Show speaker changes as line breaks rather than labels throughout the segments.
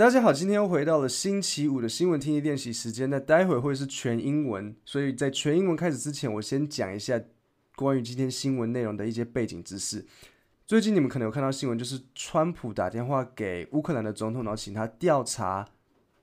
大家好，今天又回到了星期五的新闻听力练习时间。那待会会是全英文，所以在全英文开始之前，我先讲一下关于今天新闻内容的一些背景知识。最近你们可能有看到新闻，就是川普打电话给乌克兰的总统，然后请他调查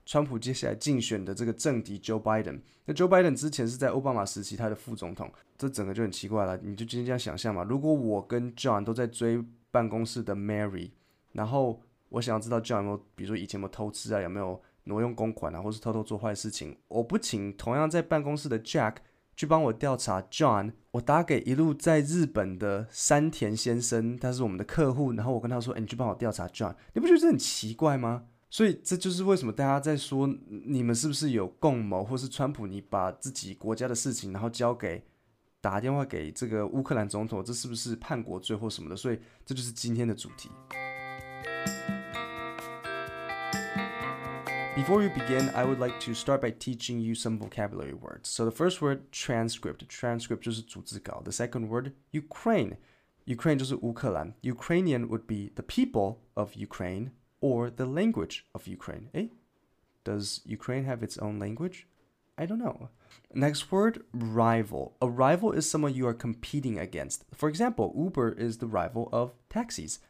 川普接下来竞选的这个政敌 Joe Biden。那 Joe Biden 之前是在奥巴马时期他的副总统，这整个就很奇怪了。你就今天这样想象嘛，如果我跟 John 都在追办公室的 Mary，然后我想要知道 John 有没有，比如说以前有没有偷吃啊，有没有挪用公款啊，或是偷偷做坏事情。我不请同样在办公室的 Jack 去帮我调查 John，我打给一路在日本的山田先生，他是我们的客户，然后我跟他说，哎，你去帮我调查 John，你不觉得这很奇怪吗？所以这就是为什么大家在说你们是不是有共谋，或是川普你把自己国家的事情，然后交给打电话给这个乌克兰总统，这是不是叛国罪或什么的？所以这就是今天的主题。Before we begin, I would like to start by teaching you some vocabulary words. So the first word, transcript. Transcript 就是逐字稿. The second word, Ukraine. Ukraine 就是乌克兰. Ukrainian would be the people of Ukraine or the language of Ukraine. Eh? Does Ukraine have its own language? I don't know. Next word, rival. A rival is someone you are competing against. For example, Uber is the rival of taxis.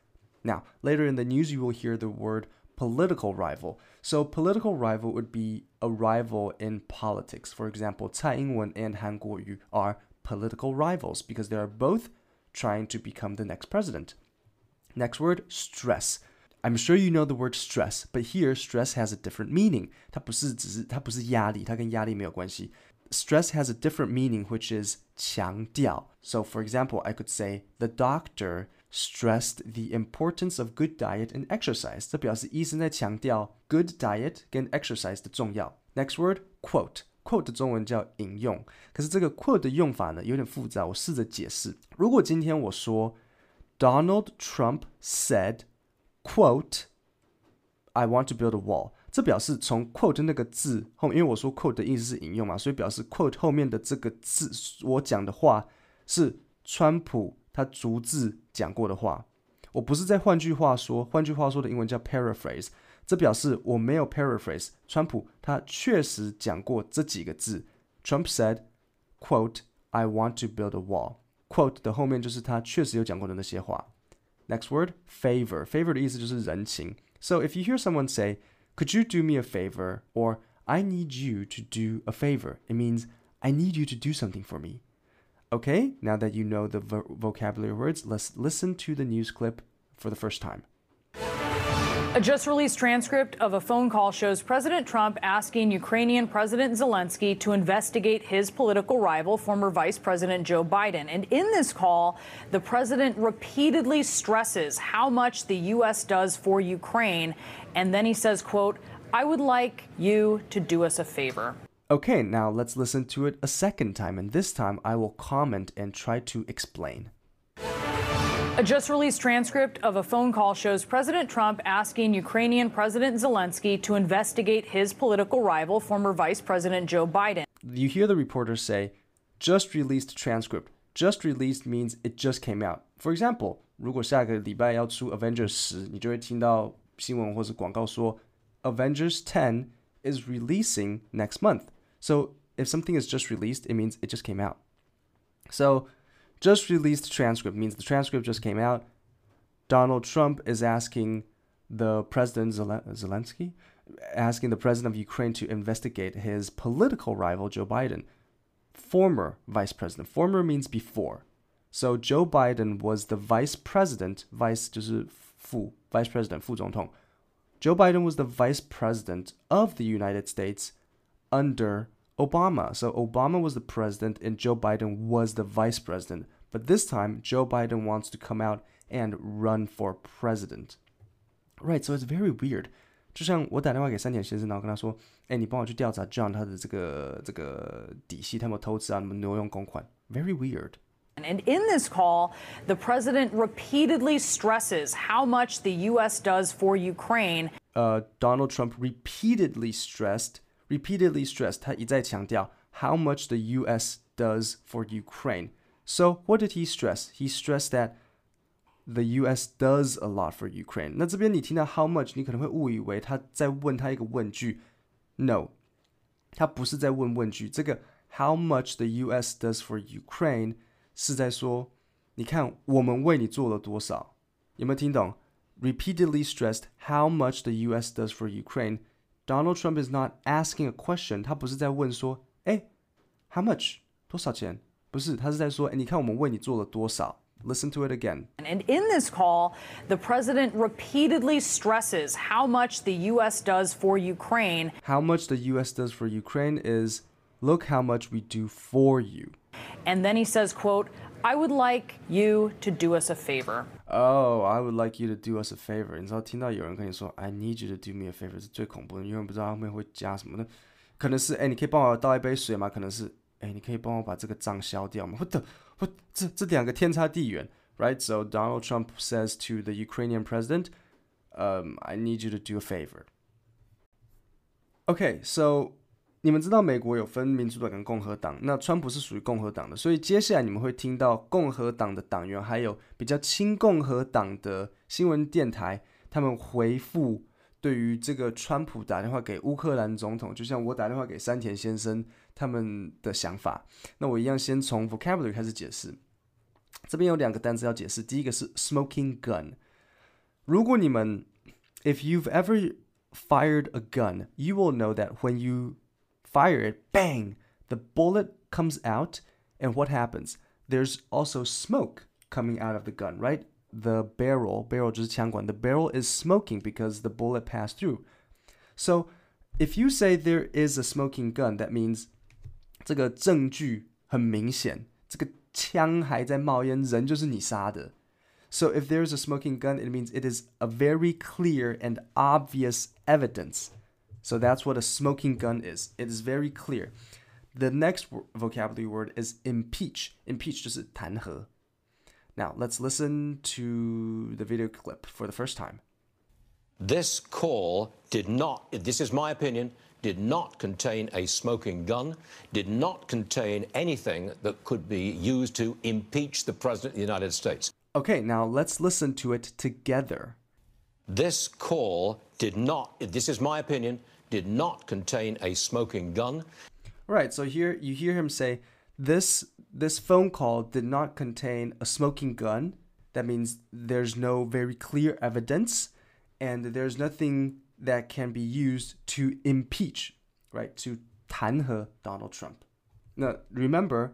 Now, later in the news, you will hear the word political rival. So political rival would be a rival in politics. For example, Tsai Ing-wen and Han Kuo-yu are political rivals because they are both trying to become the next president. Next word, stress. I'm sure you know the word stress, but here stress has a different meaning. 它不是只是它不是压力，它跟压力没有关系。Stress has a different meaning, which is 强调. So, for example, I could say the doctor stressed the importance of good diet and exercise。这表示医生在强调 good diet 跟 exercise 的重要。Next word quote。quote 的中文叫引用，可是这个 quote 的用法呢有点复杂，我试着解释。如果今天我说 Donald Trump said quote I want to build a wall，这表示从 quote 那个字后，因为我说 quote 的意思是引用嘛，所以表示 quote 后面的这个字，我讲的话是川普 他逐字讲过的话，我不是在换句话说，换句话说的英文叫 paraphrase，这表示我没有 paraphrase。川普他确实讲过这几个字。Trump said, "quote I want to build a wall." quote 的后面就是他确实有讲过的那些话。Next word, favor. Favor 的意思就是人情。So if you hear someone say, "Could you do me a favor?" or "I need you to do a favor," it means I need you to do something for me. Okay, now that you know the vo vocabulary words, let's listen to the news clip for the first time.
A just released transcript of a phone call shows President Trump asking Ukrainian President Zelensky to investigate his political rival, former Vice President Joe Biden. And in this call, the president repeatedly stresses how much the U.S. does for Ukraine. And then he says, quote, I would like you to do us a favor.
Okay, now let's listen to it a second time, and this time I will comment and try to explain.
A just released transcript of a phone call shows President Trump asking Ukrainian President Zelensky to investigate his political rival, former Vice President Joe Biden.
You hear the reporter say, just released transcript. Just released means it just came out. For example, 如果下个礼拜要出 Avengers 十，你就会听到新闻或是广告说 Avengers 10 is releasing next month. So if something is just released, it means it just came out. So just released transcript means the transcript just came out. Donald Trump is asking the president Zelensky, asking the president of Ukraine to investigate his political rival Joe Biden, former vice president. Former means before. So Joe Biden was the vice president, vice 就是副 vice president 副总统. Joe Biden was the vice president of the United States under Obama. So Obama was the president and Joe Biden was the vice president. But this time, Joe Biden wants to come out and run for president. Right, so it's very weird. 就像我打电话给山田先生，然后跟他说：“哎，你帮我去调查 John 他的这个这个底细，他有没有偷吃啊，有没有挪用公款？Very weird。”
And in this call, the president repeatedly stresses how much the U.S. does for Ukraine.
Uh, Donald Trump repeatedly stressed repeatedly stressed, 他一再强调 how much the U.S. does for Ukraine. So what did he stress? He stressed that the U.S. does a lot for Ukraine。那这边你听到 how much，你可能会误以为他在问他一个问句。No，他不是在问问句。这个 how much the U.S. does for Ukraine 是在说，你看我们为你做了多少。有没有听懂？Repeatedly stressed how much the U.S. does for Ukraine. Donald Trump is not asking a question，他不是在问说，哎，how much 多少钱？不是，他是在说，哎，你看我们为你做了多少。Listen to it again.
And in this call, the president repeatedly stresses how much the U.S. does for Ukraine.
How much the U.S. does for Ukraine is look how much we do for you.
And then he says, quote, I would like you to do us a favor.
Oh, I would like you to do us a favor. 你知道听到有人跟你说 I need you to do me a favor 是最恐怖的，你永远不知道后面会加什么的。可能是哎，你可以帮我倒一杯水吗？可能是哎，你可以帮我把这个账消掉吗？或者或这这两个天差地远，right? So Donald Trump says to the Ukrainian president, um, I need you to do a favor. Okay, so 你们知道美国有分民主党跟共和党，那川普是属于共和党的，所以接下来你们会听到共和党的党员，还有比较亲共和党的新闻电台，他们回复对于这个川普打电话给乌克兰总统，就像我打电话给山田先生他们的想法。那我一样先从 vocabulary 开始解释，这边有两个单词要解释，第一个是 smoking gun。如果你们 if you've ever fired a gun, you will know that when you fire it, bang, the bullet comes out, and what happens? There's also smoke coming out of the gun, right? The barrel, barrel 就是枪管, the barrel is smoking because the bullet passed through. So if you say there is a smoking gun, that means 这个证据很明显，这个枪还在冒烟，人就是你杀的。So if there is a smoking gun, it means it is a very clear and obvious evidence so that's what a smoking gun is. It is very clear. The next vocabulary word is impeach. Impeach 就是弹劾. Now let's listen to the video clip for the first time.
This call did not, this is my opinion, did not contain a smoking gun, did not contain anything that could be used to impeach the President of the United States.
Okay, now let's listen to it together.
This call did not, this is my opinion, did not contain a smoking gun.
Right, so here you hear him say, this this phone call did not contain a smoking gun. That means there's no very clear evidence and there's nothing that can be used to impeach, right? To 弹劾 Donald Trump. Now, remember,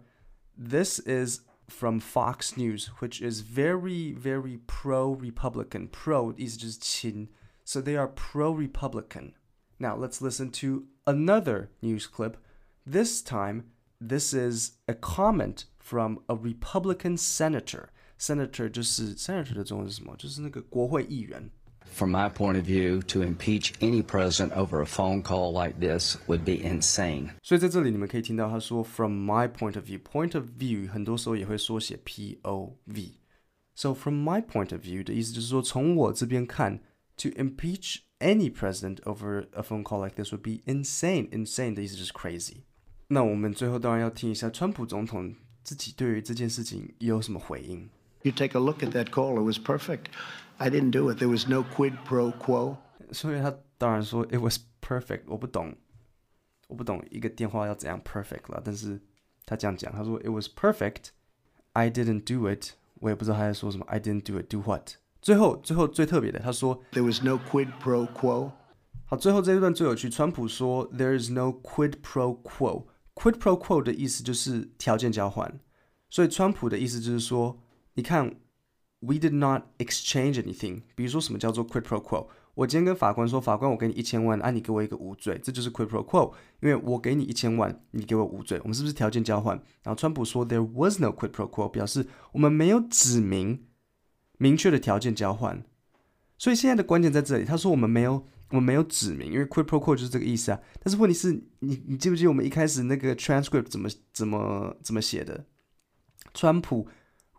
this is from Fox News, which is very, very pro Republican. Pro is just chin. So they are pro Republican. Now let's listen to another news clip. This time, this is a comment from a Republican senator. Senator 就是 senator 的中文是什么？就是那个国会议员。
From my point of view, to impeach any president over a phone call like this would be insane.
所以在这里你们可以听到他说 "From my point of view", point of view 很多时候也会缩写 P O V。So from my point of view 的意思就是说从我这边看，to impeach any president over a phone call like this would be insane. Insane 的意思就是 crazy。那我们最后当然要听一下川普总统自己对于这件事情有什么回应。
You take a look at that call; it was perfect. I didn't do it. There was no quid pro quo.
所以他当然说 it was perfect。我不懂，我不懂一个电话要怎样 perfect 了。但是他这样讲，他说 it was perfect. I didn't do it. 我也不知道他在说什么。I didn't do it. Do what? 最后，最后最特别的，他说
There was no quid pro quo。
好，最后这一段最有趣。川普说 There is no quid pro quo。quid pro quo 的意思就是条件交换，所以川普的意思就是说，你看，We did not exchange anything。比如说什么叫做 quid pro quo？我今天跟法官说，法官，我给你一千万，啊，你给我一个无罪，这就是 quid pro quo。因为我给你一千万，你给我无罪，我们是不是条件交换？然后川普说 There was no quid pro quo，表示我们没有指明。明确的条件交换，所以现在的关键在这里。他说我们没有，我们没有指明，因为 quid pro quo 就是这个意思啊。但是问题是你，你记不记得我们一开始那个 transcript 怎么怎么怎么写的？川普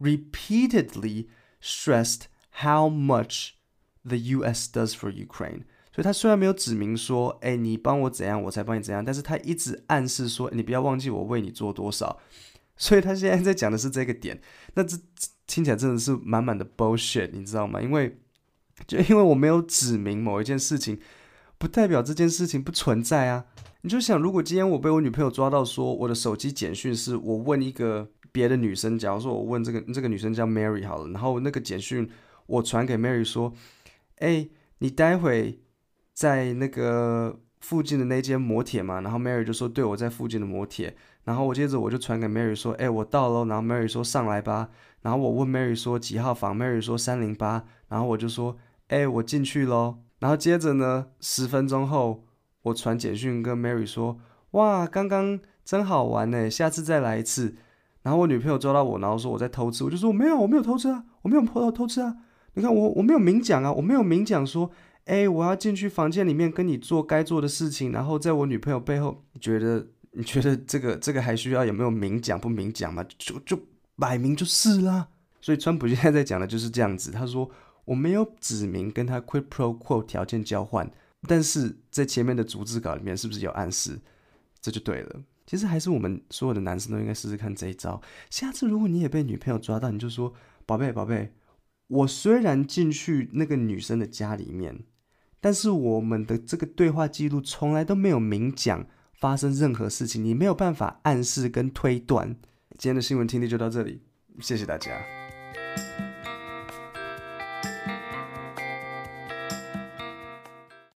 repeatedly stressed how much the U.S. does for Ukraine。所以他虽然没有指明说，哎，你帮我怎样，我才帮你怎样，但是他一直暗示说，你不要忘记我为你做多少。所以他现在在讲的是这个点。那这。听起来真的是满满的 bullshit，你知道吗？因为就因为我没有指明某一件事情，不代表这件事情不存在啊。你就想，如果今天我被我女朋友抓到，说我的手机简讯是我问一个别的女生，假如说我问这个这个女生叫 Mary 好了，然后那个简讯我传给 Mary 说，哎，你待会在那个附近的那间摩铁嘛？然后 Mary 就说，对，我在附近的摩铁。然后我接着我就传给 Mary 说，哎，我到了。然后 Mary 说上来吧。然后我问 Mary 说几号房，Mary 说三零八。然后我就说，哎，我进去喽。然后接着呢，十分钟后。我传简讯跟 Mary 说：“哇，刚刚真好玩呢，下次再来一次。”然后我女朋友抓到我，然后说我在偷吃，我就说：“我没有，我没有偷吃啊，我没有偷偷吃啊。”你看我我没有明讲啊，我没有明讲说：“哎，我要进去房间里面跟你做该做的事情。”然后在我女朋友背后，你觉得你觉得这个这个还需要有没有明讲不明讲吗？就就摆明就是啦。所以川普现在在讲的就是这样子，他说我没有指明跟他 quid pro quo 条件交换。但是在前面的逐字稿里面，是不是有暗示？这就对了。其实还是我们所有的男生都应该试试看这一招。下次如果你也被女朋友抓到，你就说：“宝贝，宝贝，我虽然进去那个女生的家里面，但是我们的这个对话记录从来都没有明讲发生任何事情，你没有办法暗示跟推断。”今天的新闻听力就到这里，谢谢大家。